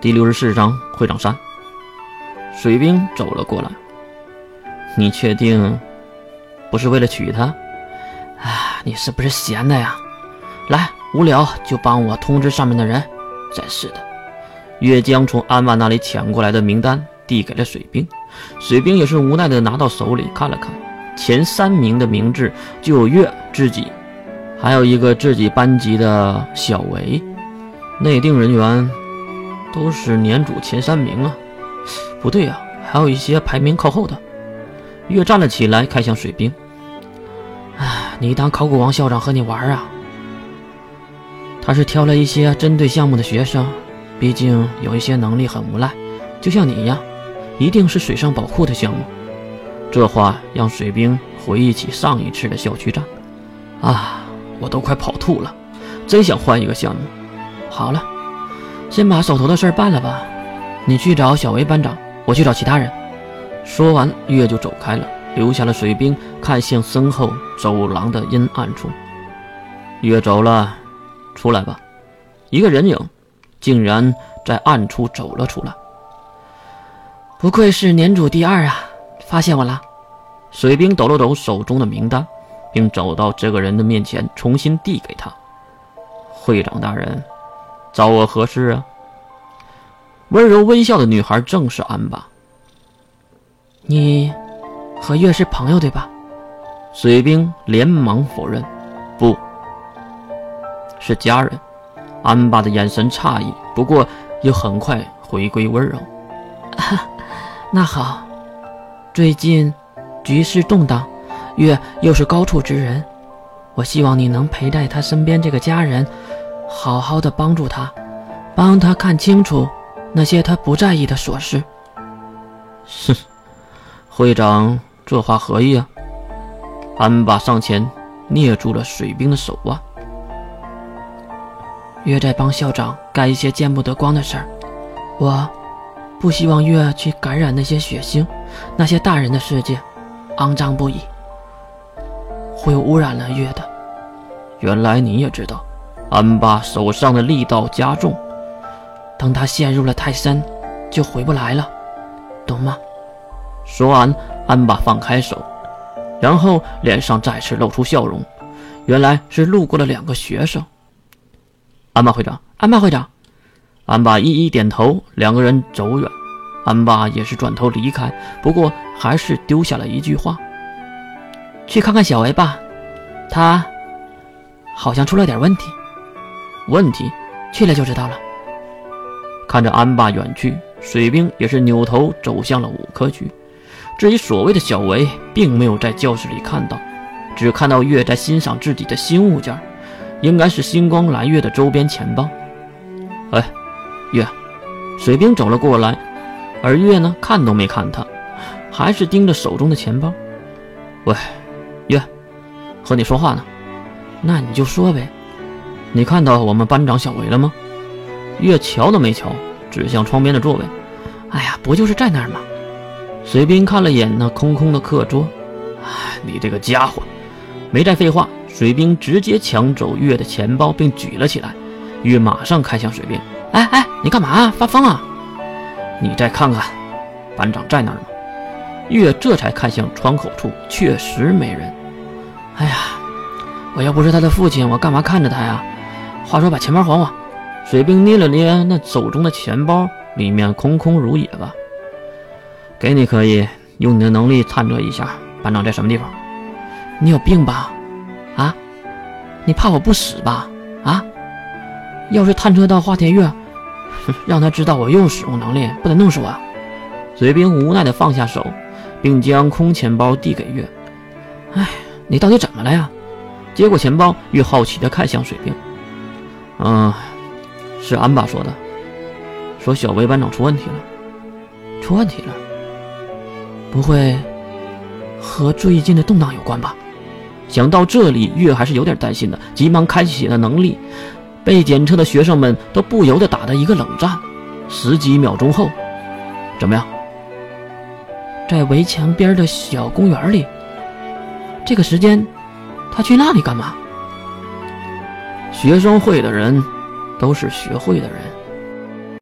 第六十四章会长三。水兵走了过来，你确定不是为了娶她？啊，你是不是闲的呀？来，无聊就帮我通知上面的人。真是的。岳江从安万那里抢过来的名单递给了水兵，水兵也是无奈的拿到手里看了看，前三名的名字就有岳自己，还有一个自己班级的小维，内定人员都是年组前三名啊。不对呀，还有一些排名靠后的。岳站了起来，看向水兵。哎，你当考古王校长和你玩啊？他是挑了一些针对项目的学生，毕竟有一些能力很无赖，就像你一样，一定是水上宝库的项目。这话让水兵回忆起上一次的校区战，啊，我都快跑吐了，真想换一个项目。好了，先把手头的事办了吧。你去找小维班长，我去找其他人。说完，月就走开了。留下了水兵看向身后走廊的阴暗处，月走了，出来吧。一个人影竟然在暗处走了出来。不愧是年主第二啊！发现我了。水兵抖了抖手中的名单，并走到这个人的面前，重新递给他。会长大人，找我何事啊？温柔微笑的女孩正是安巴。你。和月是朋友对吧？水兵连忙否认，不是家人。安巴的眼神诧异，不过又很快回归温柔。那好，最近局势动荡，月又是高处之人，我希望你能陪在他身边，这个家人，好好的帮助他，帮他看清楚那些他不在意的琐事。哼，会长。这话何意啊？安巴上前捏住了水兵的手腕。月在帮校长干一些见不得光的事儿，我不希望月去感染那些血腥，那些大人的世界，肮脏不已，会污染了月的。原来你也知道，安巴手上的力道加重，等他陷入了太深，就回不来了，懂吗？说完。安巴放开手，然后脸上再次露出笑容。原来是路过了两个学生。安巴会长，安巴会长，安巴一一点头。两个人走远，安巴也是转头离开，不过还是丢下了一句话：“去看看小维吧，他好像出了点问题。”问题，去了就知道了。看着安爸远去，水兵也是扭头走向了五科区。至于所谓的小维，并没有在教室里看到，只看到月在欣赏自己的新物件，应该是星光蓝月的周边钱包。哎，月，水兵走了过来，而月呢，看都没看他，还是盯着手中的钱包。喂，月，和你说话呢，那你就说呗。你看到我们班长小维了吗？月瞧都没瞧，指向窗边的座位。哎呀，不就是在那儿吗？水兵看了眼那空空的课桌，哎，你这个家伙，没再废话。水兵直接抢走月的钱包，并举了起来。月马上看向水兵，哎哎，你干嘛？发疯啊？你再看看，班长在那儿吗？月这才看向窗口处，确实没人。哎呀，我要不是他的父亲，我干嘛看着他呀？话说，把钱包还我。水兵捏了捏那手中的钱包，里面空空如也吧。给你可以用你的能力探测一下班长在什么地方。你有病吧？啊？你怕我不死吧？啊？要是探测到华天月，让他知道我又使用能力，不得弄死我？水兵无奈地放下手，并将空钱包递给月。哎，你到底怎么了呀？接过钱包，月好奇地看向水兵。嗯，是安爸说的，说小薇班长出问题了，出问题了。不会和最近的动荡有关吧？想到这里，月还是有点担心的，急忙开启了能力。被检测的学生们都不由得打了一个冷战。十几秒钟后，怎么样？在围墙边的小公园里。这个时间，他去那里干嘛？学生会的人都是学会的人。